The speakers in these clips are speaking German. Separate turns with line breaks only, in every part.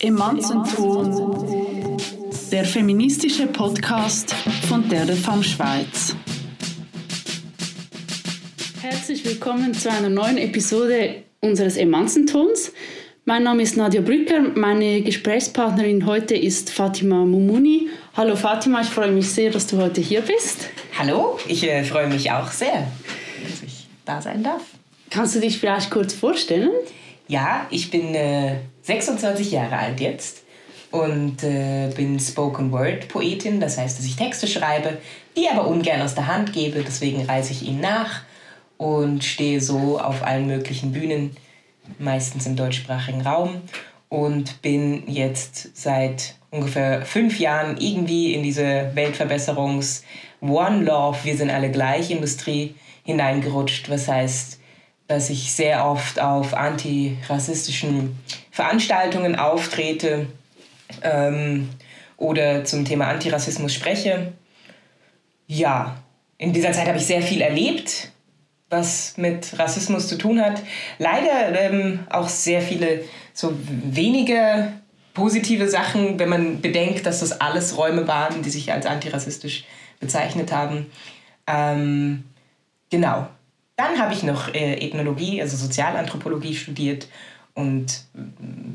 Emanzenton, der feministische Podcast von der Femme Schweiz. Herzlich willkommen zu einer neuen Episode unseres Emanzentons. Mein Name ist Nadia Brücker, meine Gesprächspartnerin heute ist Fatima Mumuni. Hallo Fatima, ich freue mich sehr, dass du heute hier bist.
Hallo, ich äh, freue mich auch sehr, dass ich da sein darf.
Kannst du dich vielleicht kurz vorstellen?
Ja, ich bin äh, 26 Jahre alt jetzt und äh, bin Spoken Word Poetin. Das heißt, dass ich Texte schreibe, die aber ungern aus der Hand gebe. Deswegen reise ich ihnen nach und stehe so auf allen möglichen Bühnen, meistens im deutschsprachigen Raum. Und bin jetzt seit ungefähr fünf Jahren irgendwie in diese Weltverbesserungs- One Love, wir sind alle gleich Industrie hineingerutscht. Was heißt, dass ich sehr oft auf antirassistischen Veranstaltungen auftrete ähm, oder zum Thema Antirassismus spreche. Ja, in dieser Zeit habe ich sehr viel erlebt, was mit Rassismus zu tun hat. Leider ähm, auch sehr viele so wenige positive Sachen, wenn man bedenkt, dass das alles Räume waren, die sich als antirassistisch bezeichnet haben. Ähm, genau, dann habe ich noch äh, Ethnologie, also Sozialanthropologie studiert und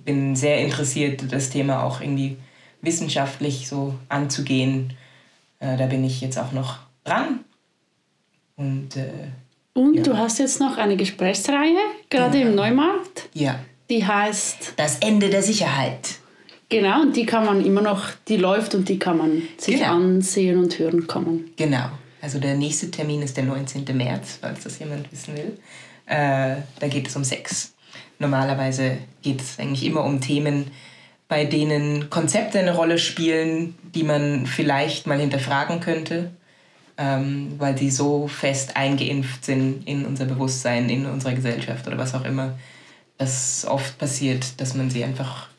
bin sehr interessiert, das Thema auch irgendwie wissenschaftlich so anzugehen. Äh, da bin ich jetzt auch noch dran.
Und, äh, und ja. du hast jetzt noch eine Gesprächsreihe, gerade genau. im Neumarkt.
Ja.
Die heißt
Das Ende der Sicherheit.
Genau, und die kann man immer noch, die läuft und die kann man sich genau. ansehen und hören kommen.
Genau. Also der nächste Termin ist der 19. März, falls das jemand wissen will. Äh, da geht es um Sex. Normalerweise geht es eigentlich immer um Themen, bei denen Konzepte eine Rolle spielen, die man vielleicht mal hinterfragen könnte, ähm, weil sie so fest eingeimpft sind in unser Bewusstsein, in unserer Gesellschaft oder was auch immer, dass oft passiert, dass man sie einfach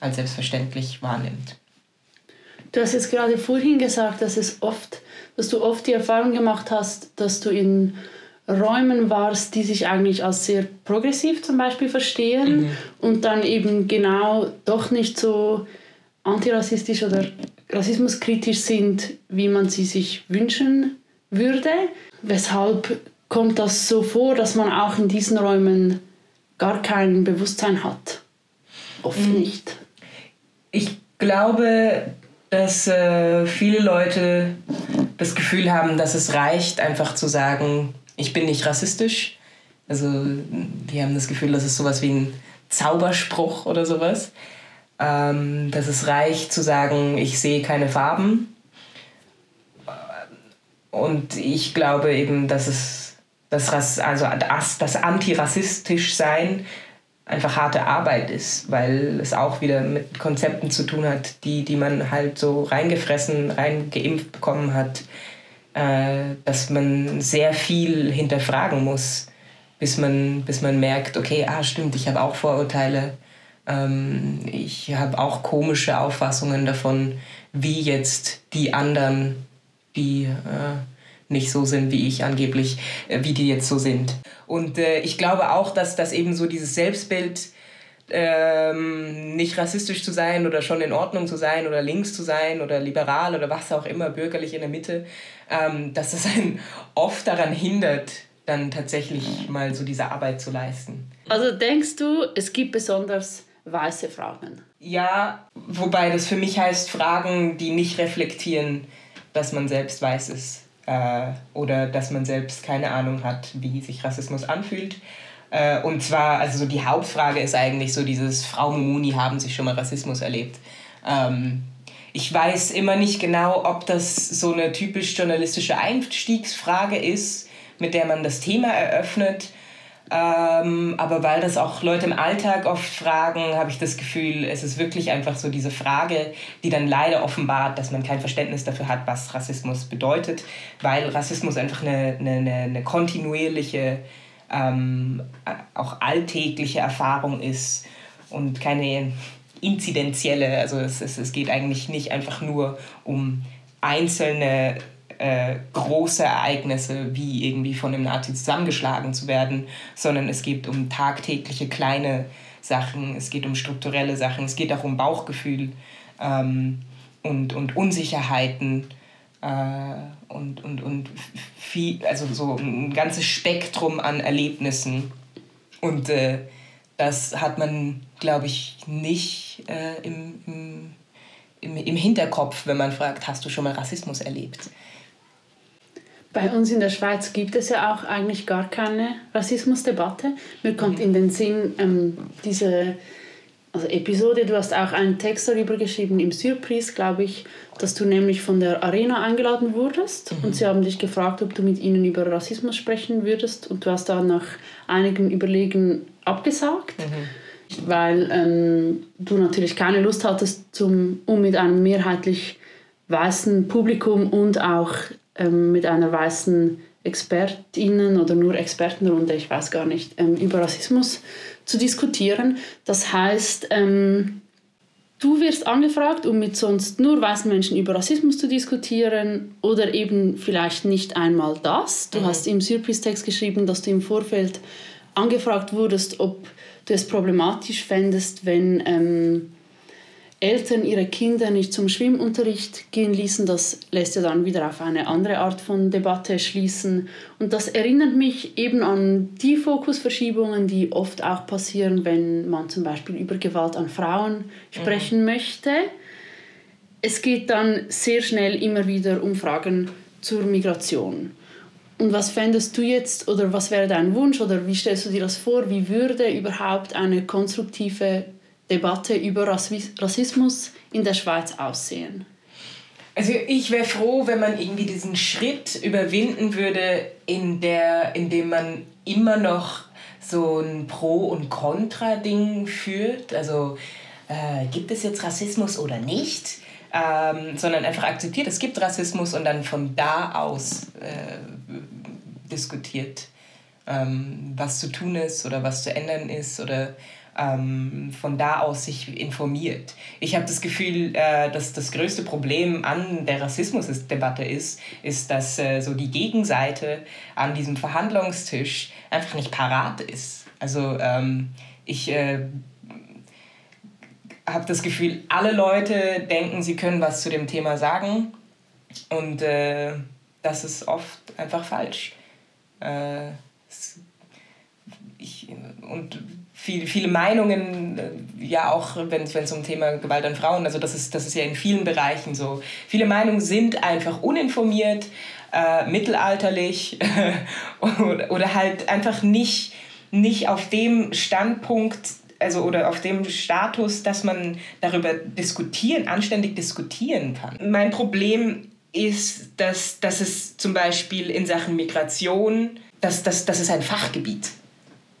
als selbstverständlich wahrnimmt.
Du hast jetzt gerade vorhin gesagt, dass es oft dass du oft die Erfahrung gemacht hast, dass du in Räumen warst, die sich eigentlich als sehr progressiv zum Beispiel verstehen mhm. und dann eben genau doch nicht so antirassistisch oder rassismuskritisch sind, wie man sie sich wünschen würde. Weshalb kommt das so vor, dass man auch in diesen Räumen gar kein Bewusstsein hat? Oft mhm. nicht.
Ich glaube, dass äh, viele Leute das Gefühl haben, dass es reicht, einfach zu sagen, ich bin nicht rassistisch. Also die haben das Gefühl, das ist sowas wie ein Zauberspruch oder sowas. Ähm, dass es reicht zu sagen, ich sehe keine Farben. Und ich glaube eben, dass es das, also das, das antirassistisch sein einfach harte Arbeit ist, weil es auch wieder mit Konzepten zu tun hat, die, die man halt so reingefressen, reingeimpft bekommen hat, äh, dass man sehr viel hinterfragen muss, bis man, bis man merkt, okay, ah stimmt, ich habe auch Vorurteile, ähm, ich habe auch komische Auffassungen davon, wie jetzt die anderen, die äh, nicht so sind, wie ich angeblich, äh, wie die jetzt so sind. Und äh, ich glaube auch, dass, dass eben so dieses Selbstbild, ähm, nicht rassistisch zu sein oder schon in Ordnung zu sein oder links zu sein oder liberal oder was auch immer, bürgerlich in der Mitte, ähm, dass das einen oft daran hindert, dann tatsächlich mal so diese Arbeit zu leisten.
Also denkst du, es gibt besonders weiße Fragen?
Ja, wobei das für mich heißt Fragen, die nicht reflektieren, dass man selbst weiß ist äh, oder dass man selbst keine Ahnung hat, wie sich Rassismus anfühlt. Äh, und zwar, also so die Hauptfrage ist eigentlich so dieses, Frau Mumuni, haben Sie schon mal Rassismus erlebt? Ähm, ich weiß immer nicht genau, ob das so eine typisch journalistische Einstiegsfrage ist, mit der man das Thema eröffnet ähm, aber weil das auch Leute im Alltag oft fragen, habe ich das Gefühl, es ist wirklich einfach so diese Frage, die dann leider offenbart, dass man kein Verständnis dafür hat, was Rassismus bedeutet, weil Rassismus einfach eine, eine, eine kontinuierliche, ähm, auch alltägliche Erfahrung ist und keine inzidenzielle. Also es, es, es geht eigentlich nicht einfach nur um einzelne äh, große Ereignisse, wie irgendwie von einem Nazi zusammengeschlagen zu werden, sondern es geht um tagtägliche kleine Sachen, es geht um strukturelle Sachen, es geht auch um Bauchgefühl ähm, und, und Unsicherheiten äh, und, und, und viel, also so ein ganzes Spektrum an Erlebnissen. Und äh, das hat man, glaube ich, nicht äh, im, im, im, im Hinterkopf, wenn man fragt, hast du schon mal Rassismus erlebt?
Bei uns in der Schweiz gibt es ja auch eigentlich gar keine Rassismusdebatte. Mir kommt in den Sinn ähm, diese also Episode, du hast auch einen Text darüber geschrieben im Surprise, glaube ich, dass du nämlich von der Arena eingeladen wurdest mhm. und sie haben dich gefragt, ob du mit ihnen über Rassismus sprechen würdest und du hast dann nach einigen Überlegen abgesagt. Mhm. Weil ähm, du natürlich keine Lust hattest, zum, um mit einem mehrheitlich weißen Publikum und auch ähm, mit einer weißen Expertinnen oder nur Expertenrunde, ich weiß gar nicht, ähm, über Rassismus zu diskutieren. Das heißt, ähm, du wirst angefragt, um mit sonst nur weißen Menschen über Rassismus zu diskutieren oder eben vielleicht nicht einmal das. Du mhm. hast im Surprise-Text geschrieben, dass du im Vorfeld angefragt wurdest, ob du es problematisch fändest, wenn ähm, Eltern ihre Kinder nicht zum Schwimmunterricht gehen ließen, das lässt ja dann wieder auf eine andere Art von Debatte schließen. Und das erinnert mich eben an die Fokusverschiebungen, die oft auch passieren, wenn man zum Beispiel über Gewalt an Frauen sprechen mhm. möchte. Es geht dann sehr schnell immer wieder um Fragen zur Migration. Und was fändest du jetzt oder was wäre dein Wunsch oder wie stellst du dir das vor? Wie würde überhaupt eine konstruktive Debatte über Rassismus in der Schweiz aussehen?
Also ich wäre froh, wenn man irgendwie diesen Schritt überwinden würde, in, der, in dem man immer noch so ein Pro- und Contra-Ding führt. Also äh, gibt es jetzt Rassismus oder nicht? Ähm, sondern einfach akzeptiert, es gibt Rassismus und dann von da aus äh, diskutiert, ähm, was zu tun ist oder was zu ändern ist oder ähm, von da aus sich informiert. Ich habe das Gefühl, äh, dass das größte Problem an der Rassismusdebatte ist, ist, dass äh, so die Gegenseite an diesem Verhandlungstisch einfach nicht parat ist. Also ähm, ich äh, habe das Gefühl, alle Leute denken, sie können was zu dem Thema sagen und äh, das ist oft einfach falsch. Äh, ich, und viel, viele Meinungen, äh, ja auch wenn es um Thema Gewalt an Frauen, also das ist, das ist ja in vielen Bereichen so. Viele Meinungen sind einfach uninformiert, äh, mittelalterlich oder, oder halt einfach nicht, nicht auf dem Standpunkt also oder auf dem Status, dass man darüber diskutieren, anständig diskutieren kann. Mein Problem ist, dass, dass es zum Beispiel in Sachen Migration, dass, dass, das ist ein Fachgebiet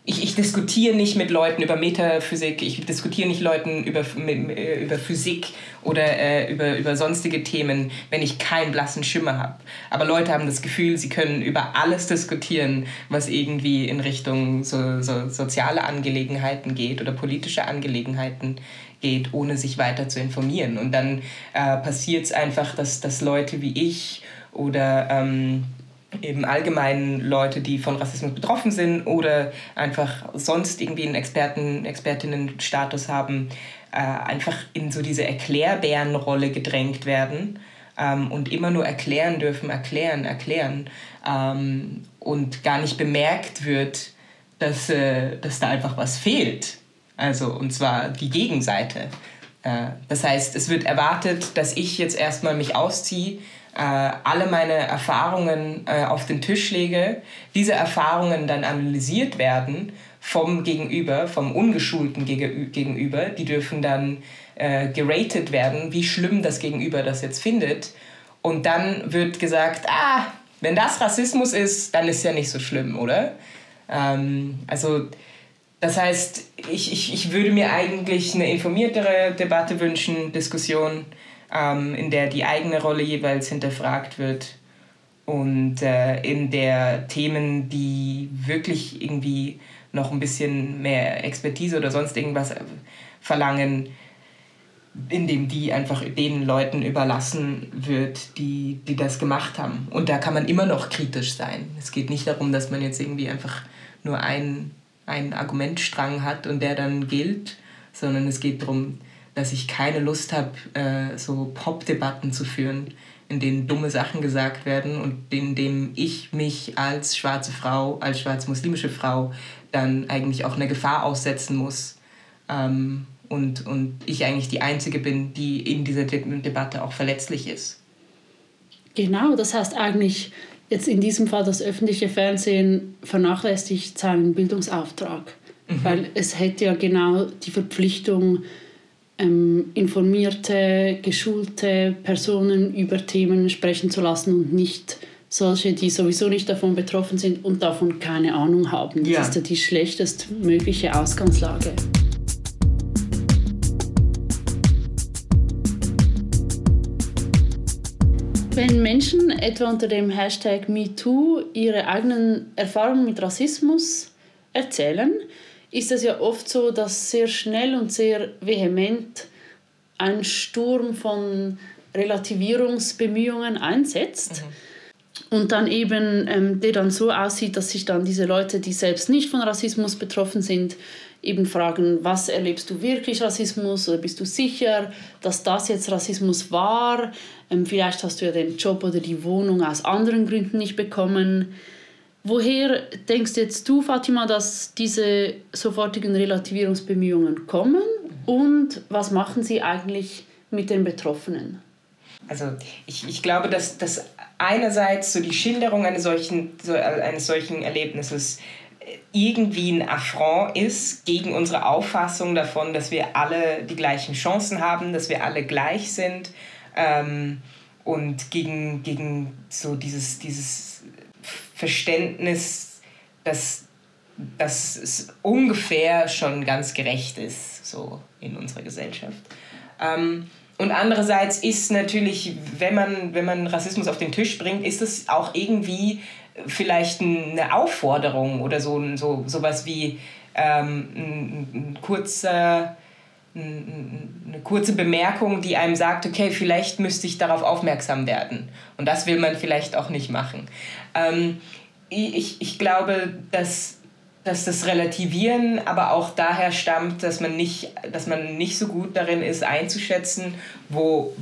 ich, ich diskutiere nicht mit Leuten über Metaphysik, ich diskutiere nicht Leuten über, äh, über Physik oder äh, über, über sonstige Themen, wenn ich keinen blassen Schimmer habe. Aber Leute haben das Gefühl, sie können über alles diskutieren, was irgendwie in Richtung so, so soziale Angelegenheiten geht oder politische Angelegenheiten geht, ohne sich weiter zu informieren. Und dann äh, passiert es einfach, dass, dass Leute wie ich oder... Ähm, eben allgemein Leute, die von Rassismus betroffen sind oder einfach sonst irgendwie einen Experten, Expertinnenstatus haben, äh, einfach in so diese Erklärbärenrolle gedrängt werden ähm, und immer nur erklären dürfen, erklären, erklären ähm, und gar nicht bemerkt wird, dass, äh, dass da einfach was fehlt. Also, und zwar die Gegenseite. Äh, das heißt, es wird erwartet, dass ich jetzt erstmal mich ausziehe, äh, alle meine Erfahrungen äh, auf den Tisch lege, diese Erfahrungen dann analysiert werden vom Gegenüber, vom ungeschulten Gegenüber. Die dürfen dann äh, geratet werden, wie schlimm das Gegenüber das jetzt findet. Und dann wird gesagt, ah, wenn das Rassismus ist, dann ist ja nicht so schlimm, oder? Ähm, also das heißt, ich, ich, ich würde mir eigentlich eine informiertere Debatte wünschen, Diskussion ähm, in der die eigene Rolle jeweils hinterfragt wird und äh, in der Themen, die wirklich irgendwie noch ein bisschen mehr Expertise oder sonst irgendwas verlangen, indem die einfach den Leuten überlassen wird, die, die das gemacht haben. Und da kann man immer noch kritisch sein. Es geht nicht darum, dass man jetzt irgendwie einfach nur einen, einen Argumentstrang hat und der dann gilt, sondern es geht darum, dass ich keine Lust habe, äh, so Pop-Debatten zu führen, in denen dumme Sachen gesagt werden und in denen ich mich als schwarze Frau, als schwarz-muslimische Frau dann eigentlich auch eine Gefahr aussetzen muss. Ähm, und, und ich eigentlich die Einzige bin, die in dieser De Debatte auch verletzlich ist.
Genau, das heißt eigentlich jetzt in diesem Fall das öffentliche Fernsehen vernachlässigt seinen Bildungsauftrag, mhm. weil es hätte ja genau die Verpflichtung, ähm, informierte, geschulte Personen über Themen sprechen zu lassen und nicht solche, die sowieso nicht davon betroffen sind und davon keine Ahnung haben. Das ja. ist ja die schlechtestmögliche Ausgangslage. Wenn Menschen etwa unter dem Hashtag MeToo ihre eigenen Erfahrungen mit Rassismus erzählen, ist es ja oft so, dass sehr schnell und sehr vehement ein Sturm von Relativierungsbemühungen einsetzt. Mhm. Und dann eben, ähm, der dann so aussieht, dass sich dann diese Leute, die selbst nicht von Rassismus betroffen sind, eben fragen, was erlebst du wirklich Rassismus oder bist du sicher, dass das jetzt Rassismus war? Ähm, vielleicht hast du ja den Job oder die Wohnung aus anderen Gründen nicht bekommen. Woher denkst jetzt du, Fatima, dass diese sofortigen Relativierungsbemühungen kommen und was machen sie eigentlich mit den Betroffenen?
Also ich, ich glaube, dass, dass einerseits so die Schilderung eines solchen, so, eines solchen Erlebnisses irgendwie ein Affront ist gegen unsere Auffassung davon, dass wir alle die gleichen Chancen haben, dass wir alle gleich sind ähm, und gegen, gegen so dieses, dieses Verständnis, dass, dass es ungefähr schon ganz gerecht ist, so in unserer Gesellschaft. Ähm, und andererseits ist natürlich, wenn man, wenn man Rassismus auf den Tisch bringt, ist es auch irgendwie vielleicht eine Aufforderung oder so, so sowas wie ähm, ein, ein kurzer eine kurze Bemerkung, die einem sagt, okay, vielleicht müsste ich darauf aufmerksam werden. Und das will man vielleicht auch nicht machen. Ähm, ich, ich glaube, dass, dass das Relativieren aber auch daher stammt, dass man, nicht, dass man nicht so gut darin ist, einzuschätzen, wo,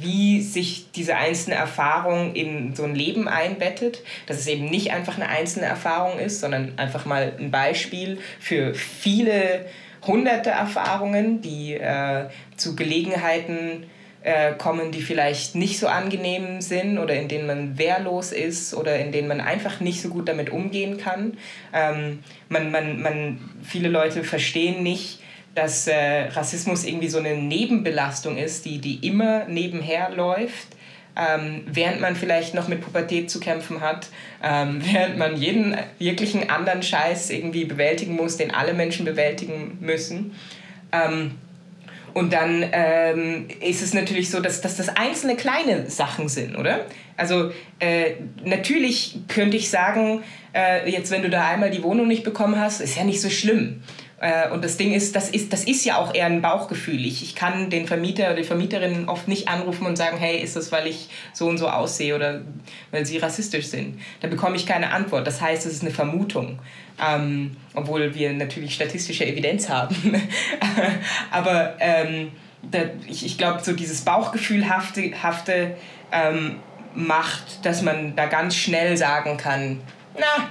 wie sich diese einzelne Erfahrung in so ein Leben einbettet, dass es eben nicht einfach eine einzelne Erfahrung ist, sondern einfach mal ein Beispiel für viele hunderte Erfahrungen, die äh, zu Gelegenheiten äh, kommen, die vielleicht nicht so angenehm sind oder in denen man wehrlos ist oder in denen man einfach nicht so gut damit umgehen kann. Ähm, man, man, man, viele Leute verstehen nicht, dass äh, Rassismus irgendwie so eine Nebenbelastung ist, die, die immer nebenher läuft ähm, während man vielleicht noch mit Pubertät zu kämpfen hat, ähm, während man jeden wirklichen anderen Scheiß irgendwie bewältigen muss, den alle Menschen bewältigen müssen. Ähm, und dann ähm, ist es natürlich so, dass, dass das einzelne kleine Sachen sind, oder? Also äh, natürlich könnte ich sagen, äh, jetzt wenn du da einmal die Wohnung nicht bekommen hast, ist ja nicht so schlimm. Äh, und das Ding ist das, ist, das ist ja auch eher ein Bauchgefühl. Ich, kann den Vermieter oder die Vermieterin oft nicht anrufen und sagen, hey, ist das, weil ich so und so aussehe oder weil sie rassistisch sind. Da bekomme ich keine Antwort. Das heißt, es ist eine Vermutung. Ähm, obwohl wir natürlich statistische Evidenz haben. Aber ähm, da, ich, ich glaube, so dieses Bauchgefühlhafte hafte, ähm, macht, dass man da ganz schnell sagen kann, na,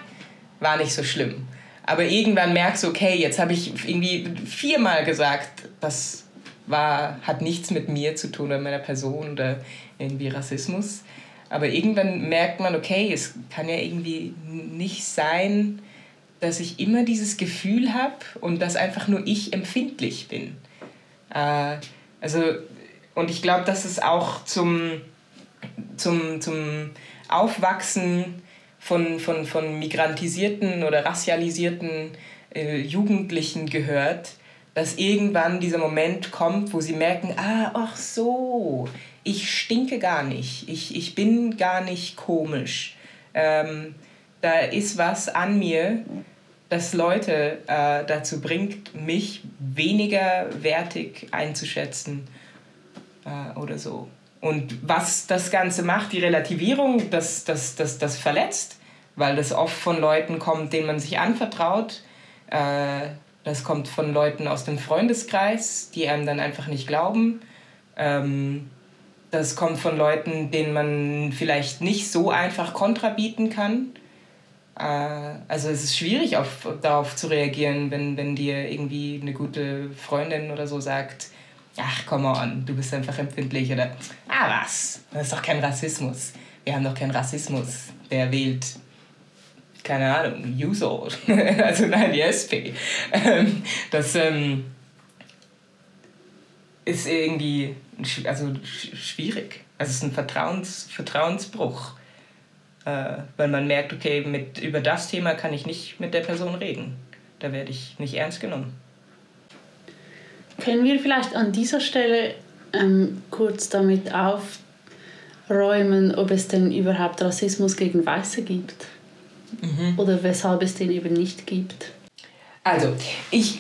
war nicht so schlimm. Aber irgendwann merkst du, okay, jetzt habe ich irgendwie viermal gesagt, das war, hat nichts mit mir zu tun oder meiner Person oder irgendwie Rassismus. Aber irgendwann merkt man, okay, es kann ja irgendwie nicht sein, dass ich immer dieses Gefühl habe und dass einfach nur ich empfindlich bin. Äh, also, und ich glaube, dass es auch zum, zum, zum Aufwachsen von, von, von migrantisierten oder rassialisierten äh, Jugendlichen gehört, dass irgendwann dieser Moment kommt, wo sie merken, ah, ach so, ich stinke gar nicht, ich, ich bin gar nicht komisch. Ähm, da ist was an mir, das Leute äh, dazu bringt, mich weniger wertig einzuschätzen äh, oder so. Und was das Ganze macht, die Relativierung, das, das, das, das verletzt, weil das oft von Leuten kommt, denen man sich anvertraut. Äh, das kommt von Leuten aus dem Freundeskreis, die einem dann einfach nicht glauben. Ähm, das kommt von Leuten, denen man vielleicht nicht so einfach Kontra bieten kann. Äh, also es ist schwierig, auf, darauf zu reagieren, wenn, wenn dir irgendwie eine gute Freundin oder so sagt, ach, come on, du bist einfach empfindlich oder, ah was, das ist doch kein Rassismus. Wir haben doch keinen Rassismus. Wer wählt, keine Ahnung, Juso, also nein, die SP. Ähm, das ähm, ist irgendwie also schwierig. Also es ist ein Vertrauens, Vertrauensbruch. Äh, weil man merkt, okay, mit, über das Thema kann ich nicht mit der Person reden. Da werde ich nicht ernst genommen.
Können wir vielleicht an dieser Stelle ähm, kurz damit aufräumen, ob es denn überhaupt Rassismus gegen Weiße gibt? Mhm. Oder weshalb es den eben nicht gibt?
Also, ich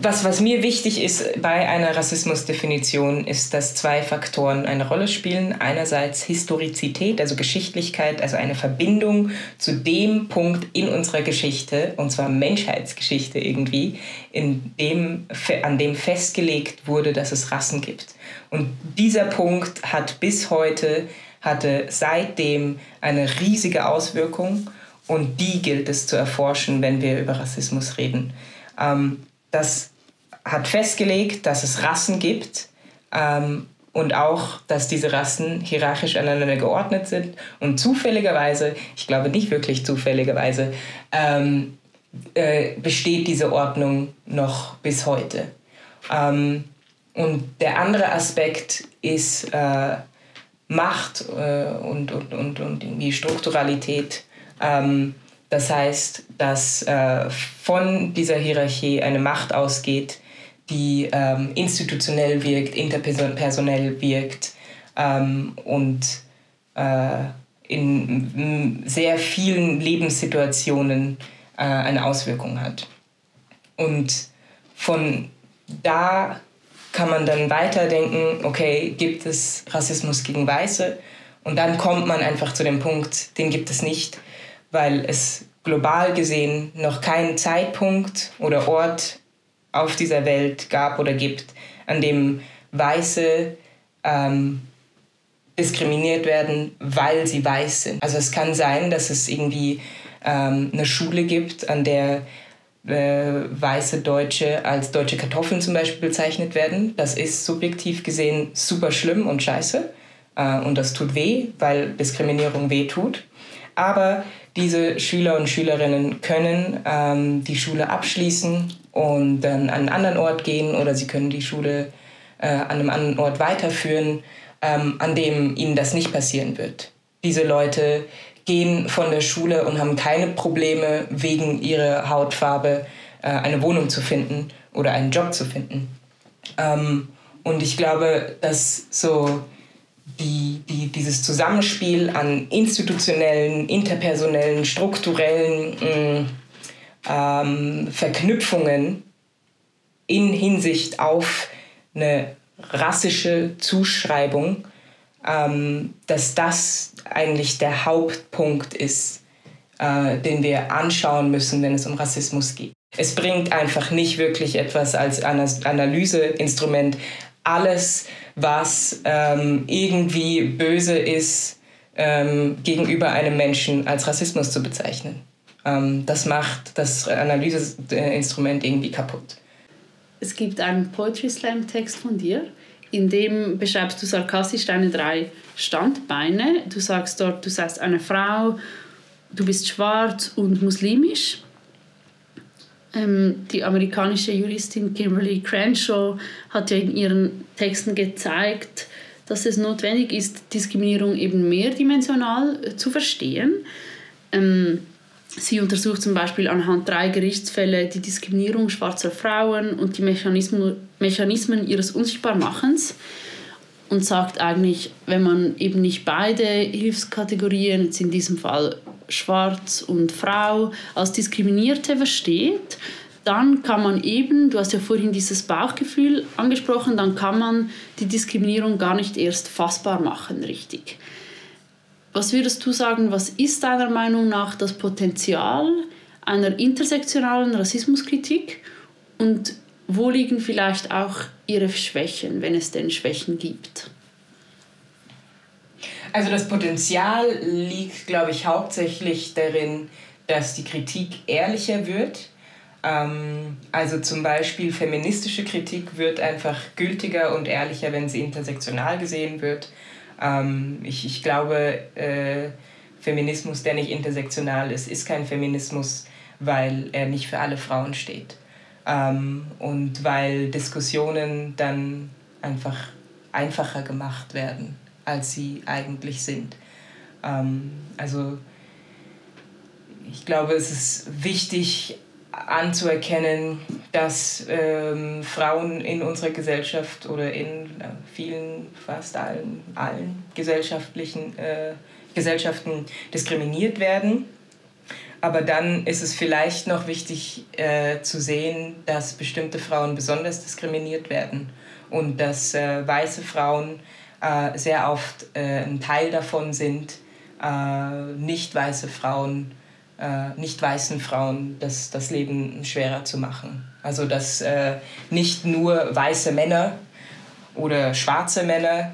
was, was mir wichtig ist bei einer Rassismusdefinition, ist, dass zwei Faktoren eine Rolle spielen. Einerseits Historizität, also Geschichtlichkeit, also eine Verbindung zu dem Punkt in unserer Geschichte, und zwar Menschheitsgeschichte irgendwie, in dem, an dem festgelegt wurde, dass es Rassen gibt. Und dieser Punkt hat bis heute, hatte seitdem eine riesige Auswirkung und die gilt es zu erforschen, wenn wir über Rassismus reden. Ähm, das hat festgelegt, dass es Rassen gibt ähm, und auch, dass diese Rassen hierarchisch aneinander geordnet sind. Und zufälligerweise, ich glaube nicht wirklich zufälligerweise, ähm, äh, besteht diese Ordnung noch bis heute. Ähm, und der andere Aspekt ist äh, Macht äh, und, und, und, und irgendwie Strukturalität. Ähm, das heißt, dass äh, von dieser Hierarchie eine Macht ausgeht, die ähm, institutionell wirkt, interpersonell wirkt ähm, und äh, in sehr vielen Lebenssituationen äh, eine Auswirkung hat. Und von da kann man dann weiterdenken, okay, gibt es Rassismus gegen Weiße? Und dann kommt man einfach zu dem Punkt, den gibt es nicht weil es global gesehen noch keinen Zeitpunkt oder Ort auf dieser Welt gab oder gibt, an dem Weiße ähm, diskriminiert werden, weil sie weiß sind. Also es kann sein, dass es irgendwie ähm, eine Schule gibt, an der äh, weiße Deutsche als deutsche Kartoffeln zum Beispiel bezeichnet werden. Das ist subjektiv gesehen super schlimm und scheiße. Äh, und das tut weh, weil Diskriminierung weh tut. Aber diese Schüler und Schülerinnen können ähm, die Schule abschließen und dann an einen anderen Ort gehen oder sie können die Schule äh, an einem anderen Ort weiterführen, ähm, an dem ihnen das nicht passieren wird. Diese Leute gehen von der Schule und haben keine Probleme wegen ihrer Hautfarbe äh, eine Wohnung zu finden oder einen Job zu finden. Ähm, und ich glaube, dass so die, die, dieses Zusammenspiel an institutionellen, interpersonellen, strukturellen mm, ähm, Verknüpfungen in Hinsicht auf eine rassische Zuschreibung, ähm, dass das eigentlich der Hauptpunkt ist, äh, den wir anschauen müssen, wenn es um Rassismus geht. Es bringt einfach nicht wirklich etwas als Analyseinstrument, alles was ähm, irgendwie böse ist, ähm, gegenüber einem Menschen als Rassismus zu bezeichnen. Ähm, das macht das Analyseinstrument irgendwie kaputt.
Es gibt einen Poetry Slam Text von dir, in dem beschreibst du sarkastisch deine drei Standbeine. Du sagst dort, du seist eine Frau, du bist schwarz und muslimisch. Ähm, die amerikanische Juristin Kimberly Crenshaw hat ja in ihren Texten gezeigt, dass es notwendig ist, Diskriminierung eben mehrdimensional äh, zu verstehen. Ähm, sie untersucht zum Beispiel anhand drei Gerichtsfälle die Diskriminierung schwarzer Frauen und die Mechanismen, Mechanismen ihres Unsichtbarmachens und sagt eigentlich, wenn man eben nicht beide Hilfskategorien, jetzt in diesem Fall schwarz und Frau als Diskriminierte versteht, dann kann man eben, du hast ja vorhin dieses Bauchgefühl angesprochen, dann kann man die Diskriminierung gar nicht erst fassbar machen, richtig. Was würdest du sagen, was ist deiner Meinung nach das Potenzial einer intersektionalen Rassismuskritik und wo liegen vielleicht auch ihre Schwächen, wenn es denn Schwächen gibt?
Also das Potenzial liegt, glaube ich, hauptsächlich darin, dass die Kritik ehrlicher wird. Ähm, also zum Beispiel feministische Kritik wird einfach gültiger und ehrlicher, wenn sie intersektional gesehen wird. Ähm, ich, ich glaube, äh, Feminismus, der nicht intersektional ist, ist kein Feminismus, weil er nicht für alle Frauen steht. Ähm, und weil Diskussionen dann einfach einfacher gemacht werden, als sie eigentlich sind. Ähm, also ich glaube, es ist wichtig anzuerkennen, dass ähm, Frauen in unserer Gesellschaft oder in äh, vielen, fast allen, allen gesellschaftlichen äh, Gesellschaften diskriminiert werden aber dann ist es vielleicht noch wichtig äh, zu sehen, dass bestimmte Frauen besonders diskriminiert werden und dass äh, weiße Frauen äh, sehr oft äh, ein Teil davon sind, äh, nicht weiße Frauen, äh, nicht weißen Frauen das, das Leben schwerer zu machen. Also dass nicht nur weiße Männer oder schwarze Männer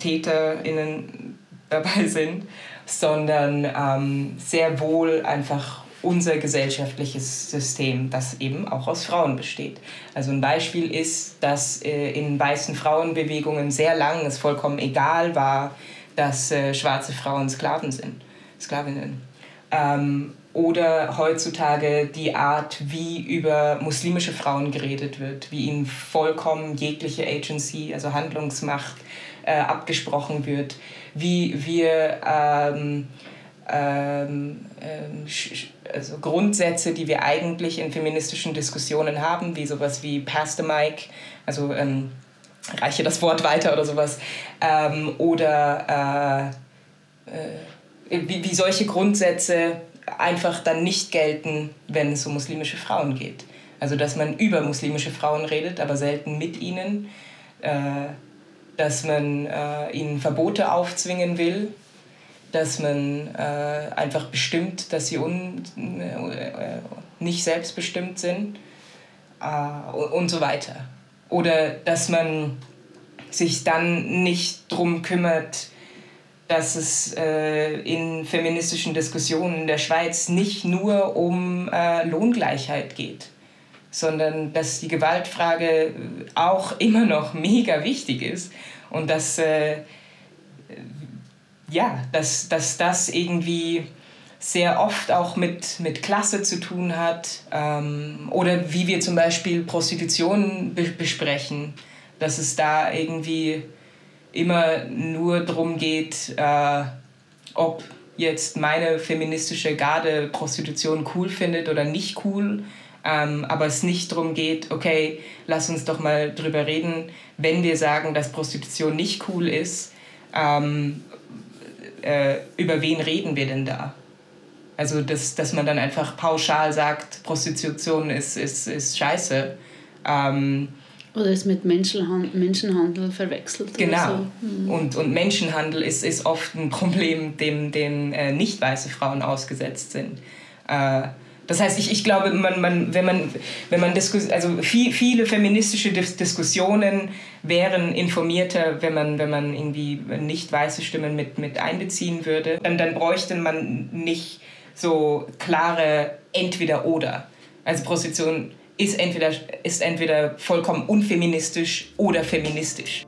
TäterInnen dabei sind, sondern ähm, sehr wohl einfach unser gesellschaftliches System, das eben auch aus Frauen besteht. Also ein Beispiel ist, dass äh, in weißen Frauenbewegungen sehr lang es vollkommen egal war, dass äh, schwarze Frauen Sklaven sind, Sklavinnen. Ähm, oder heutzutage die Art, wie über muslimische Frauen geredet wird, wie ihnen vollkommen jegliche Agency, also Handlungsmacht, äh, abgesprochen wird, wie wir ähm, ähm, ähm also Grundsätze, die wir eigentlich in feministischen Diskussionen haben, wie sowas wie Pass the Mic, also ähm, reiche das Wort weiter oder sowas, ähm, oder äh, äh, wie, wie solche Grundsätze einfach dann nicht gelten, wenn es um muslimische Frauen geht. Also dass man über muslimische Frauen redet, aber selten mit ihnen. Äh, dass man äh, ihnen Verbote aufzwingen will, dass man äh, einfach bestimmt, dass sie un, äh, nicht selbstbestimmt sind äh, und so weiter. Oder dass man sich dann nicht darum kümmert, dass es äh, in feministischen Diskussionen in der Schweiz nicht nur um äh, Lohngleichheit geht sondern dass die Gewaltfrage auch immer noch mega wichtig ist und dass, äh, ja, dass, dass das irgendwie sehr oft auch mit, mit Klasse zu tun hat ähm, oder wie wir zum Beispiel Prostitution be besprechen, dass es da irgendwie immer nur darum geht, äh, ob jetzt meine feministische Garde Prostitution cool findet oder nicht cool. Ähm, aber es nicht darum geht, okay, lass uns doch mal drüber reden, wenn wir sagen, dass Prostitution nicht cool ist, ähm, äh, über wen reden wir denn da? Also, dass, dass man dann einfach pauschal sagt, Prostitution ist, ist, ist scheiße. Ähm,
oder ist mit Menschenhandel, Menschenhandel verwechselt.
Genau. So. Mhm. Und, und Menschenhandel ist, ist oft ein Problem, dem, dem äh, nicht weiße Frauen ausgesetzt sind. Äh, das heißt, ich, ich glaube, man, man, wenn man, wenn man Diskus also viel, viele feministische Dis Diskussionen wären informierter, wenn man, wenn man irgendwie nicht weiße Stimmen mit, mit einbeziehen würde, dann, dann bräuchte man nicht so klare Entweder-Oder. Also Prostitution ist entweder, ist entweder vollkommen unfeministisch oder feministisch.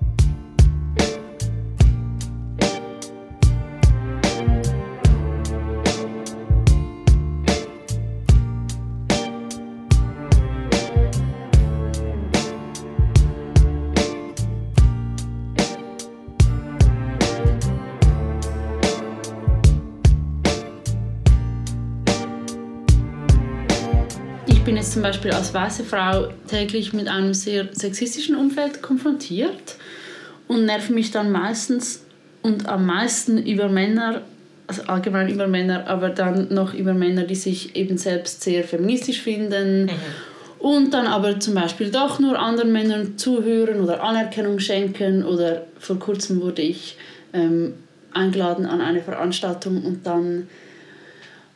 Zum Beispiel als weiße Frau täglich mit einem sehr sexistischen Umfeld konfrontiert und nerve mich dann meistens und am meisten über Männer also allgemein über Männer, aber dann noch über Männer, die sich eben selbst sehr feministisch finden. Mhm. Und dann aber zum Beispiel doch nur anderen Männern zuhören oder Anerkennung schenken. Oder vor kurzem wurde ich ähm, eingeladen an eine Veranstaltung und dann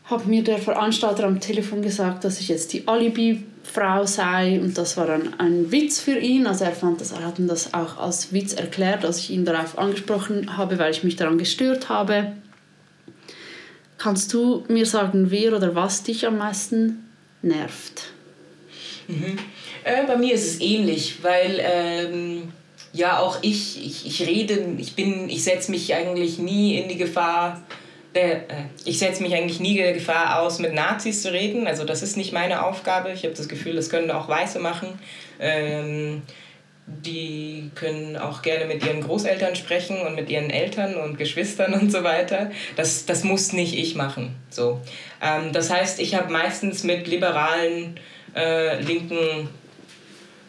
hat mir der Veranstalter am Telefon gesagt, dass ich jetzt die Alibi-Frau sei und das war dann ein Witz für ihn. Also er fand das, er hat ihm das auch als Witz erklärt, als ich ihn darauf angesprochen habe, weil ich mich daran gestört habe. Kannst du mir sagen, wer oder was dich am meisten nervt?
Mhm. Äh, bei mir ist es ähnlich, weil ähm, ja auch ich, ich, ich rede, ich bin, ich setze mich eigentlich nie in die Gefahr, ich setze mich eigentlich nie der Gefahr aus, mit Nazis zu reden. Also das ist nicht meine Aufgabe. Ich habe das Gefühl, das können auch Weiße machen. Ähm, die können auch gerne mit ihren Großeltern sprechen und mit ihren Eltern und Geschwistern und so weiter. Das, das muss nicht ich machen. So. Ähm, das heißt, ich habe meistens mit liberalen, äh, linken,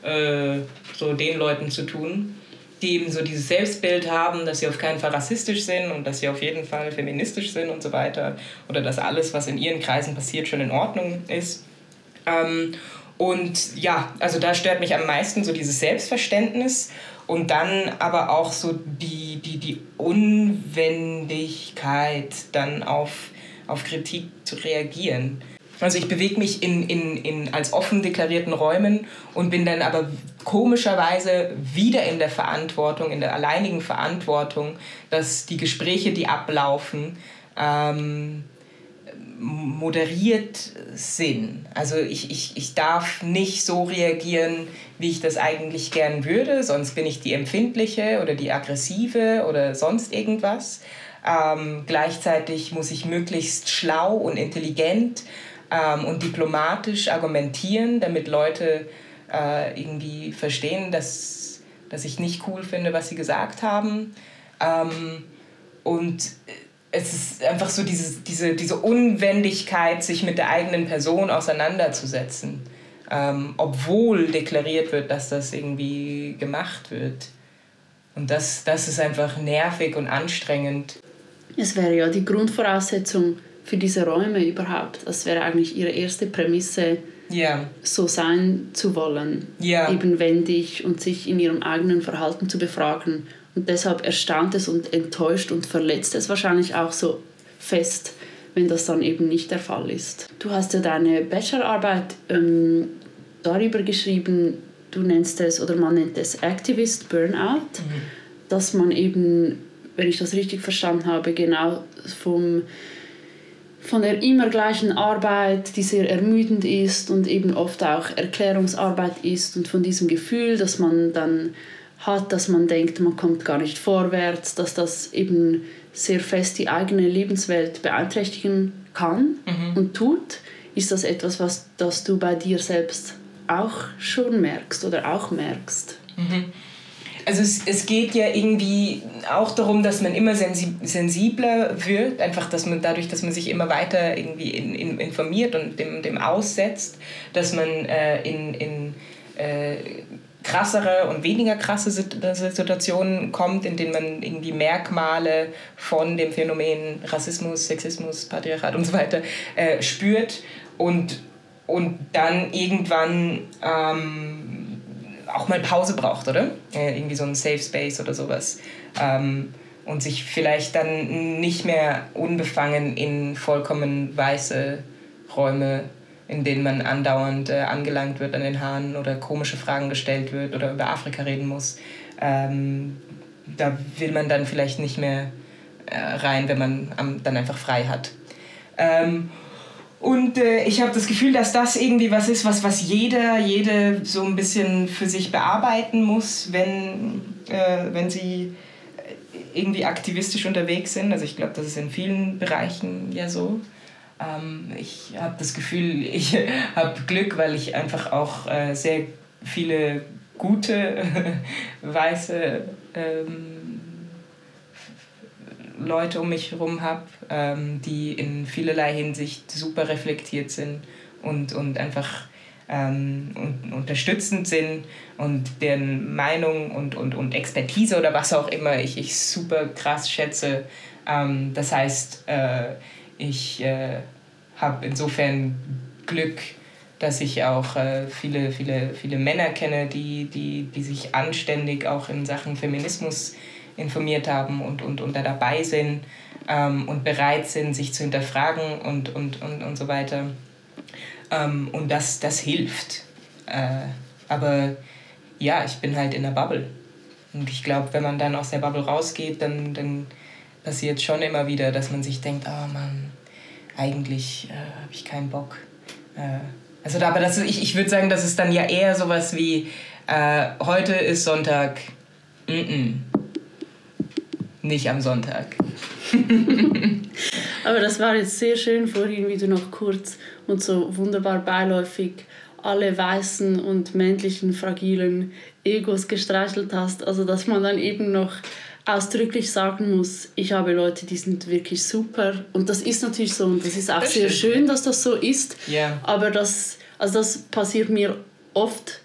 äh, so den Leuten zu tun die eben so dieses Selbstbild haben, dass sie auf keinen Fall rassistisch sind und dass sie auf jeden Fall feministisch sind und so weiter. Oder dass alles, was in ihren Kreisen passiert, schon in Ordnung ist. Ähm, und ja, also da stört mich am meisten so dieses Selbstverständnis und dann aber auch so die, die, die Unwendigkeit, dann auf, auf Kritik zu reagieren. Also ich bewege mich in, in, in als offen deklarierten Räumen und bin dann aber komischerweise wieder in der Verantwortung, in der alleinigen Verantwortung, dass die Gespräche, die ablaufen, ähm, moderiert sind. Also ich, ich, ich darf nicht so reagieren, wie ich das eigentlich gern würde, sonst bin ich die empfindliche oder die aggressive oder sonst irgendwas. Ähm, gleichzeitig muss ich möglichst schlau und intelligent ähm, und diplomatisch argumentieren, damit Leute äh, irgendwie verstehen, dass, dass ich nicht cool finde, was sie gesagt haben. Ähm, und es ist einfach so dieses, diese, diese Unwendigkeit, sich mit der eigenen Person auseinanderzusetzen, ähm, obwohl deklariert wird, dass das irgendwie gemacht wird. Und das, das ist einfach nervig und anstrengend.
Es wäre ja die Grundvoraussetzung, für diese Räume überhaupt. Das wäre eigentlich ihre erste Prämisse, yeah. so sein zu wollen, yeah. ebenwendig und sich in ihrem eigenen Verhalten zu befragen. Und deshalb erstaunt es und enttäuscht und verletzt es wahrscheinlich auch so fest, wenn das dann eben nicht der Fall ist. Du hast ja deine Bachelorarbeit ähm, darüber geschrieben, du nennst es oder man nennt es Activist Burnout, mhm. dass man eben, wenn ich das richtig verstanden habe, genau vom von der immer gleichen Arbeit, die sehr ermüdend ist und eben oft auch Erklärungsarbeit ist und von diesem Gefühl, dass man dann hat, dass man denkt, man kommt gar nicht vorwärts, dass das eben sehr fest die eigene Lebenswelt beeinträchtigen kann mhm. und tut, ist das etwas, was das du bei dir selbst auch schon merkst oder auch merkst.
Mhm also es, es geht ja irgendwie auch darum, dass man immer sensibler wird, einfach dass man dadurch, dass man sich immer weiter irgendwie in, in, informiert und dem, dem aussetzt, dass man äh, in, in äh, krassere und weniger krasse Situationen kommt, in denen man irgendwie Merkmale von dem Phänomen Rassismus, Sexismus, Patriarchat und so weiter äh, spürt und, und dann irgendwann ähm, auch mal Pause braucht, oder? Äh, irgendwie so ein Safe Space oder sowas. Ähm, und sich vielleicht dann nicht mehr unbefangen in vollkommen weiße Räume, in denen man andauernd äh, angelangt wird an den Haaren oder komische Fragen gestellt wird oder über Afrika reden muss. Ähm, da will man dann vielleicht nicht mehr äh, rein, wenn man am, dann einfach frei hat. Ähm, und äh, ich habe das Gefühl, dass das irgendwie was ist, was, was jeder, jede so ein bisschen für sich bearbeiten muss, wenn, äh, wenn sie irgendwie aktivistisch unterwegs sind. Also ich glaube, das ist in vielen Bereichen ja so. Ähm, ich habe das Gefühl, ich habe Glück, weil ich einfach auch äh, sehr viele gute weiße ähm, Leute um mich herum habe, ähm, die in vielerlei Hinsicht super reflektiert sind und, und einfach ähm, und, unterstützend sind und deren Meinung und, und, und Expertise oder was auch immer ich, ich super krass schätze. Ähm, das heißt, äh, ich äh, habe insofern Glück, dass ich auch äh, viele, viele, viele Männer kenne, die, die, die sich anständig auch in Sachen Feminismus informiert haben und, und, und da dabei sind ähm, und bereit sind, sich zu hinterfragen und, und, und, und so weiter. Ähm, und das, das hilft. Äh, aber ja, ich bin halt in der Bubble. Und ich glaube, wenn man dann aus der Bubble rausgeht, dann, dann passiert schon immer wieder, dass man sich denkt, oh Mann, eigentlich äh, habe ich keinen Bock. Äh, also aber das, ich, ich würde sagen, das ist dann ja eher sowas wie, äh, heute ist Sonntag, mm -mm. Nicht am Sonntag.
aber das war jetzt sehr schön vorhin, wie du noch kurz und so wunderbar beiläufig alle weißen und männlichen fragilen Egos gestreichelt hast. Also dass man dann eben noch ausdrücklich sagen muss, ich habe Leute, die sind wirklich super. Und das ist natürlich so und das ist auch das sehr stimmt. schön, dass das so ist.
Yeah.
Aber das, also das passiert mir oft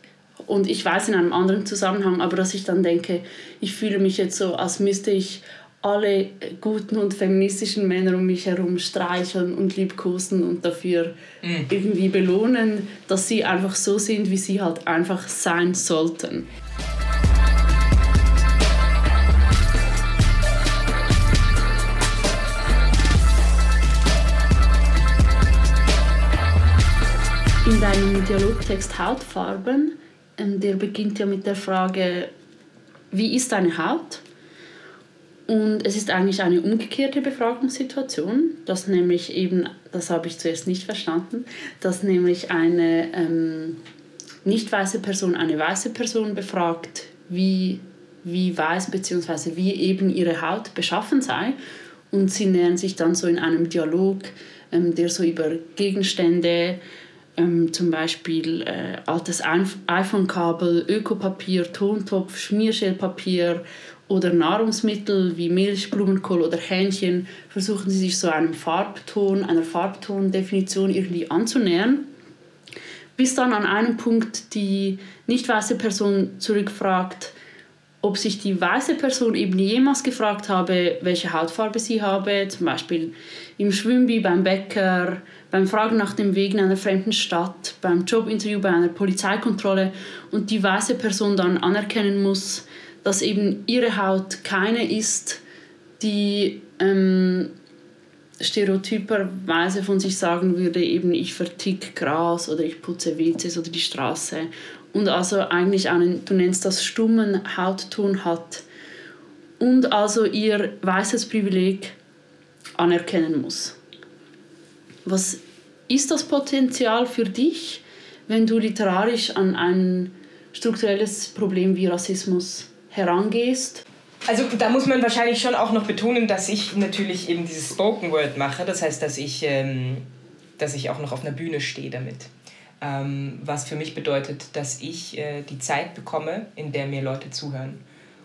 und ich weiß in einem anderen Zusammenhang, aber dass ich dann denke, ich fühle mich jetzt so, als müsste ich alle guten und feministischen Männer um mich herum streicheln und liebkosen und dafür mm. irgendwie belohnen, dass sie einfach so sind, wie sie halt einfach sein sollten. In deinem Dialogtext Hautfarben, der beginnt ja mit der Frage, wie ist deine Haut? Und es ist eigentlich eine umgekehrte Befragungssituation, dass nämlich eben, das habe ich zuerst nicht verstanden, dass nämlich eine ähm, nicht weiße Person eine weiße Person befragt, wie, wie weiß bzw. wie eben ihre Haut beschaffen sei. Und sie nähern sich dann so in einem Dialog, ähm, der so über Gegenstände, ähm, zum Beispiel äh, altes iPhone-Kabel, Ökopapier, Tontopf, Schmierschälpapier oder Nahrungsmittel wie Milch, Blumenkohl oder Hähnchen versuchen sie sich so einem Farbton, einer Farbtondefinition irgendwie anzunähern, bis dann an einem Punkt die nicht weiße Person zurückfragt, ob sich die weiße Person eben jemals gefragt habe, welche Hautfarbe sie habe, zum Beispiel im Schwimmbi, beim Bäcker, beim Fragen nach dem Weg in einer fremden Stadt, beim Jobinterview, bei einer Polizeikontrolle und die weiße Person dann anerkennen muss, dass eben ihre Haut keine ist, die ähm, stereotyperweise von sich sagen würde, eben ich vertick Gras oder ich putze WCs oder die Straße. Und also eigentlich einen, du nennst das stummen Hautton hat und also ihr weißes Privileg anerkennen muss. Was ist das Potenzial für dich, wenn du literarisch an ein strukturelles Problem wie Rassismus herangehst?
Also da muss man wahrscheinlich schon auch noch betonen, dass ich natürlich eben dieses Spoken Word mache. Das heißt, dass ich, ähm, dass ich auch noch auf einer Bühne stehe damit. Ähm, was für mich bedeutet, dass ich äh, die Zeit bekomme, in der mir Leute zuhören.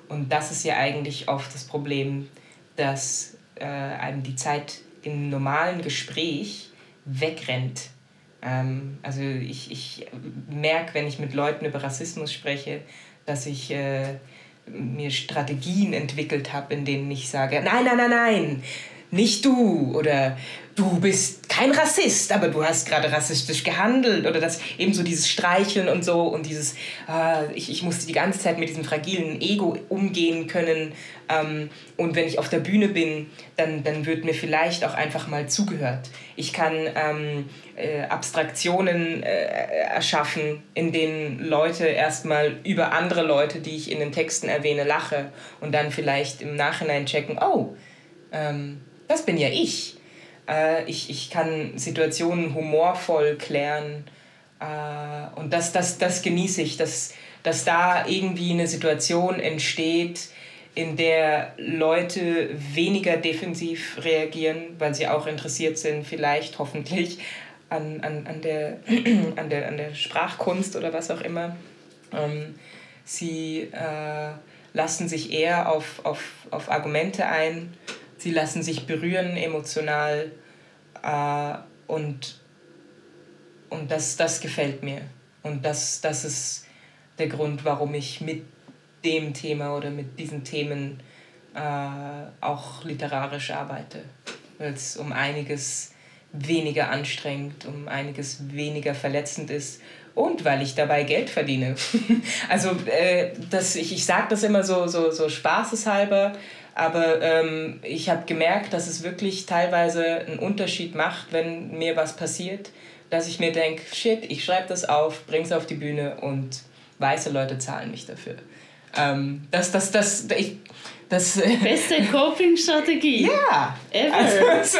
Und das ist ja eigentlich oft das Problem, dass äh, einem die Zeit im normalen Gespräch wegrennt. Ähm, also ich, ich merke, wenn ich mit Leuten über Rassismus spreche, dass ich... Äh, mir Strategien entwickelt habe, in denen ich sage, nein, nein, nein, nein, nicht du oder du bist kein Rassist, aber du hast gerade rassistisch gehandelt oder das eben so dieses Streicheln und so und dieses, äh, ich, ich musste die ganze Zeit mit diesem fragilen Ego umgehen können ähm, und wenn ich auf der Bühne bin, dann, dann wird mir vielleicht auch einfach mal zugehört. Ich kann ähm, äh, Abstraktionen äh, erschaffen, in denen Leute erstmal über andere Leute, die ich in den Texten erwähne, lache und dann vielleicht im Nachhinein checken, oh, ähm, das bin ja ich. Äh, ich. Ich kann Situationen humorvoll klären äh, und das, das, das genieße ich, dass, dass da irgendwie eine Situation entsteht, in der Leute weniger defensiv reagieren, weil sie auch interessiert sind, vielleicht hoffentlich an, an, an, der, an, der, an der Sprachkunst oder was auch immer. Ähm, sie äh, lassen sich eher auf, auf, auf Argumente ein sie lassen sich berühren emotional äh, und, und das, das gefällt mir. Und das, das ist der Grund, warum ich mit dem Thema oder mit diesen Themen äh, auch literarisch arbeite, weil es um einiges weniger anstrengend, um einiges weniger verletzend ist und weil ich dabei Geld verdiene. also äh, das, ich, ich sage das immer so, so, so spaßeshalber, aber ähm, ich habe gemerkt, dass es wirklich teilweise einen Unterschied macht, wenn mir was passiert, dass ich mir denke, shit, ich schreibe das auf, bring's auf die Bühne und weiße Leute zahlen mich dafür. Ähm, das, das, das, ich, das,
Beste Coping-Strategie.
Ja. Ever. Also, so,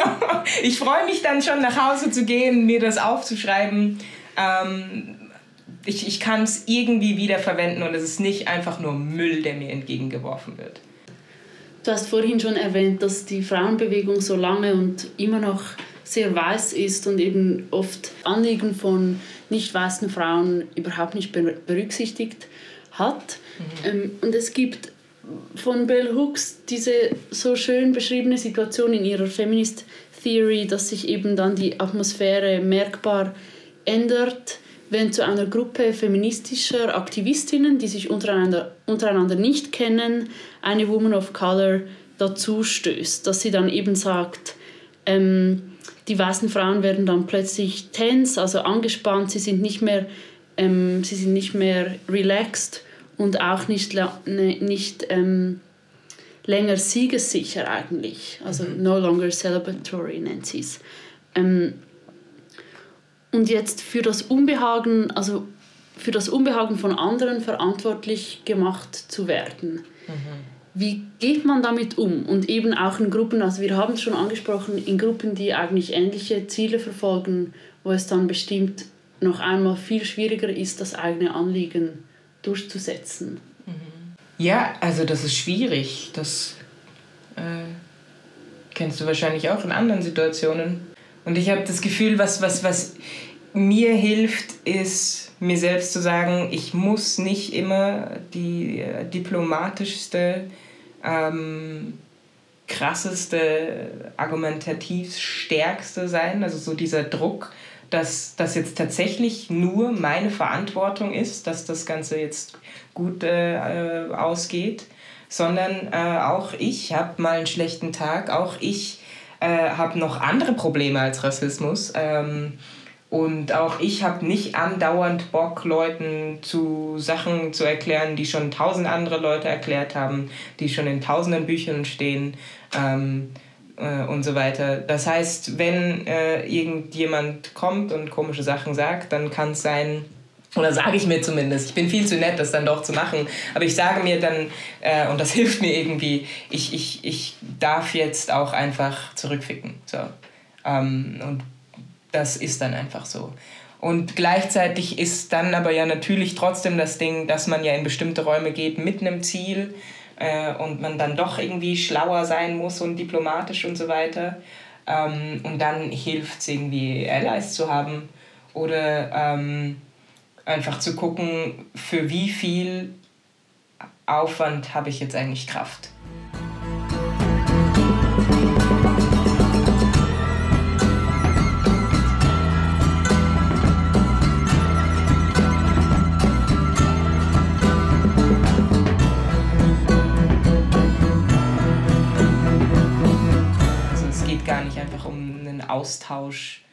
ich freue mich dann schon nach Hause zu gehen, mir das aufzuschreiben. Ähm, ich, ich kann es irgendwie wiederverwenden und es ist nicht einfach nur Müll, der mir entgegengeworfen wird.
Du hast vorhin schon erwähnt, dass die Frauenbewegung so lange und immer noch sehr weiß ist und eben oft Anliegen von nicht weißen Frauen überhaupt nicht berücksichtigt hat. Mhm. Ähm, und es gibt von Bell Hooks diese so schön beschriebene Situation in ihrer Feminist Theory, dass sich eben dann die Atmosphäre merkbar ändert, wenn zu einer Gruppe feministischer Aktivistinnen, die sich untereinander, untereinander nicht kennen, eine Woman of Color dazu stößt, dass sie dann eben sagt, ähm, die weißen Frauen werden dann plötzlich tense, also angespannt, sie sind nicht mehr, ähm, sie sind nicht mehr relaxed und auch nicht, ne, nicht ähm, länger siegessicher eigentlich. Also mhm. no longer celebratory nennt sie es. Ähm, und jetzt für das Unbehagen, also für das Unbehagen von anderen verantwortlich gemacht zu werden. Mhm. Wie geht man damit um? Und eben auch in Gruppen, also wir haben es schon angesprochen, in Gruppen, die eigentlich ähnliche Ziele verfolgen, wo es dann bestimmt noch einmal viel schwieriger ist, das eigene Anliegen durchzusetzen.
Ja, also das ist schwierig. Das äh, kennst du wahrscheinlich auch in anderen Situationen. Und ich habe das Gefühl, was, was, was mir hilft, ist mir selbst zu sagen, ich muss nicht immer die äh, diplomatischste, ähm, krasseste, argumentativ stärkste sein. Also so dieser Druck, dass das jetzt tatsächlich nur meine Verantwortung ist, dass das Ganze jetzt gut äh, ausgeht, sondern äh, auch ich habe mal einen schlechten Tag, auch ich äh, habe noch andere Probleme als Rassismus. Ähm, und auch ich habe nicht andauernd Bock, Leuten zu Sachen zu erklären, die schon tausend andere Leute erklärt haben, die schon in tausenden Büchern stehen. Ähm, äh, und so weiter. Das heißt, wenn äh, irgendjemand kommt und komische Sachen sagt, dann kann es sein, oder sage ich mir zumindest, ich bin viel zu nett, das dann doch zu machen, aber ich sage mir dann, äh, und das hilft mir irgendwie, ich, ich, ich darf jetzt auch einfach zurückficken. So. Ähm, und das ist dann einfach so. Und gleichzeitig ist dann aber ja natürlich trotzdem das Ding, dass man ja in bestimmte Räume geht mit einem Ziel äh, und man dann doch irgendwie schlauer sein muss und diplomatisch und so weiter. Ähm, und dann hilft es irgendwie, Allies zu haben oder ähm, einfach zu gucken, für wie viel Aufwand habe ich jetzt eigentlich Kraft. Austausch,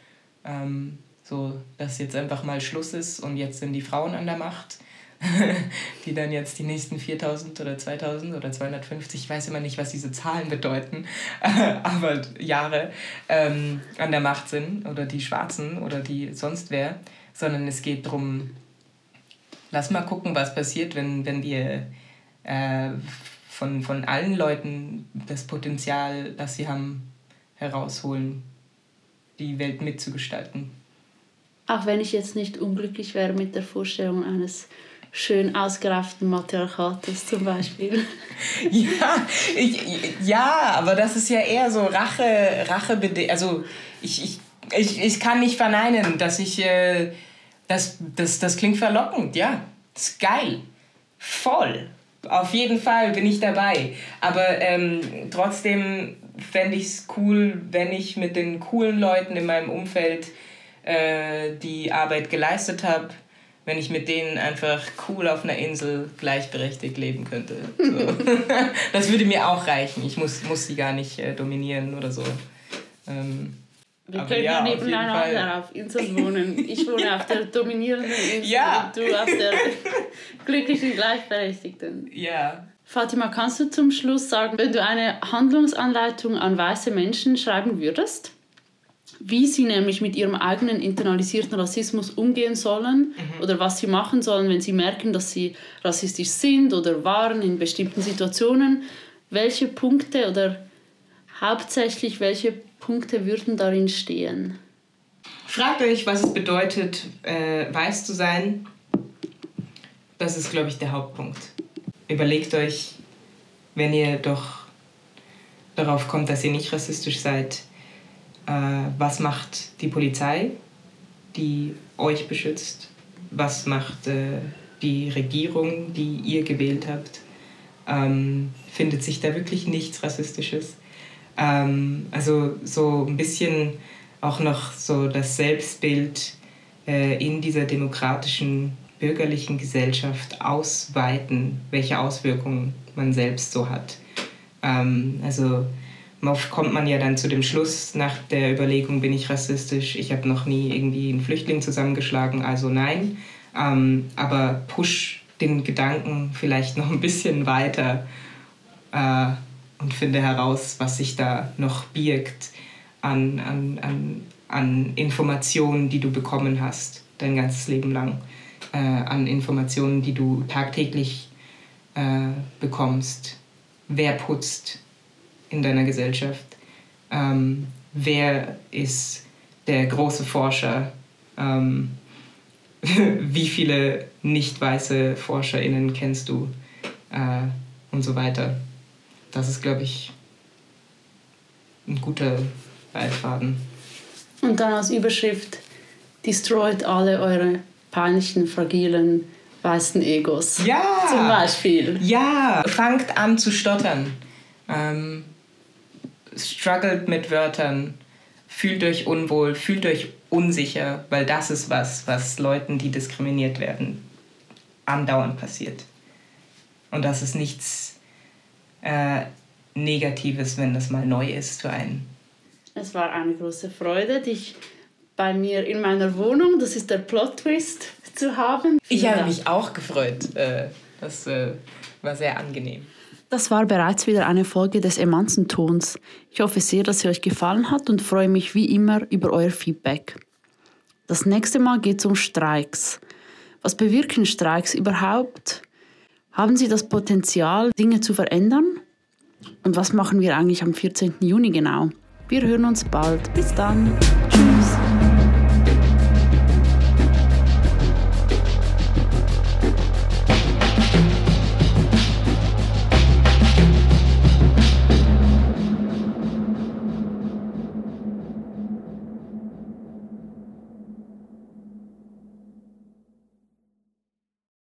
ähm, so dass jetzt einfach mal Schluss ist und jetzt sind die Frauen an der Macht, die dann jetzt die nächsten 4000 oder 2000 oder 250, ich weiß immer nicht, was diese Zahlen bedeuten, aber Jahre ähm, an der Macht sind oder die Schwarzen oder die sonst wer, sondern es geht darum, lass mal gucken, was passiert, wenn, wenn wir äh, von, von allen Leuten das Potenzial, das sie haben, herausholen die Welt mitzugestalten.
Auch wenn ich jetzt nicht unglücklich wäre mit der Vorstellung eines schön ausgerafften Matriarchates zum Beispiel.
ja, ich, ja, aber das ist ja eher so Rache, Rache also ich, ich, ich, ich kann nicht verneinen, dass ich, äh, das, das, das klingt verlockend, ja, das ist geil, voll, auf jeden Fall bin ich dabei, aber ähm, trotzdem fände ich es cool, wenn ich mit den coolen Leuten in meinem Umfeld äh, die Arbeit geleistet habe, wenn ich mit denen einfach cool auf einer Insel gleichberechtigt leben könnte. So. das würde mir auch reichen. Ich muss, muss sie gar nicht äh, dominieren oder so. Ähm,
wir können ja, nebeneinander auf, auf Inseln wohnen. Ich wohne auf der dominierenden Insel ja. und du auf der glücklichen Gleichberechtigten.
Ja.
Fatima, kannst du zum Schluss sagen, wenn du eine Handlungsanleitung an weiße Menschen schreiben würdest, wie sie nämlich mit ihrem eigenen internalisierten Rassismus umgehen sollen mhm. oder was sie machen sollen, wenn sie merken, dass sie rassistisch sind oder waren in bestimmten Situationen, welche Punkte oder hauptsächlich welche Punkte würden darin stehen?
Fragt euch, was es bedeutet, äh, weiß zu sein. Das ist, glaube ich, der Hauptpunkt. Überlegt euch, wenn ihr doch darauf kommt, dass ihr nicht rassistisch seid, äh, was macht die Polizei, die euch beschützt? Was macht äh, die Regierung, die ihr gewählt habt? Ähm, findet sich da wirklich nichts Rassistisches? Ähm, also so ein bisschen auch noch so das Selbstbild äh, in dieser demokratischen bürgerlichen Gesellschaft ausweiten, welche Auswirkungen man selbst so hat. Ähm, also oft kommt man ja dann zu dem Schluss nach der Überlegung, bin ich rassistisch, ich habe noch nie irgendwie einen Flüchtling zusammengeschlagen, also nein. Ähm, aber push den Gedanken vielleicht noch ein bisschen weiter. Äh, und finde heraus, was sich da noch birgt an, an, an, an Informationen, die du bekommen hast, dein ganzes Leben lang, äh, an Informationen, die du tagtäglich äh, bekommst. Wer putzt in deiner Gesellschaft? Ähm, wer ist der große Forscher? Ähm, wie viele nicht weiße ForscherInnen kennst du? Äh, und so weiter das ist, glaube ich, ein guter Leitfaden.
Und dann als Überschrift, destroyt alle eure peinlichen, fragilen, weißen Egos.
Ja!
Zum Beispiel.
Ja! Fangt an zu stottern. Ähm, struggelt mit Wörtern. Fühlt euch unwohl, fühlt euch unsicher, weil das ist was, was Leuten, die diskriminiert werden, andauernd passiert. Und das ist nichts äh, Negatives, wenn das mal neu ist für einen.
Es war eine große Freude, dich bei mir in meiner Wohnung, das ist der Plot-Twist, zu haben.
Ich habe mich auch gefreut. Äh, das äh, war sehr angenehm.
Das war bereits wieder eine Folge des Emanzentons. Ich hoffe sehr, dass sie euch gefallen hat und freue mich wie immer über euer Feedback. Das nächste Mal geht es um Streiks. Was bewirken Streiks überhaupt? Haben sie das Potenzial, Dinge zu verändern? Und was machen wir eigentlich am 14. Juni genau? Wir hören uns bald. Bis dann. Tschüss.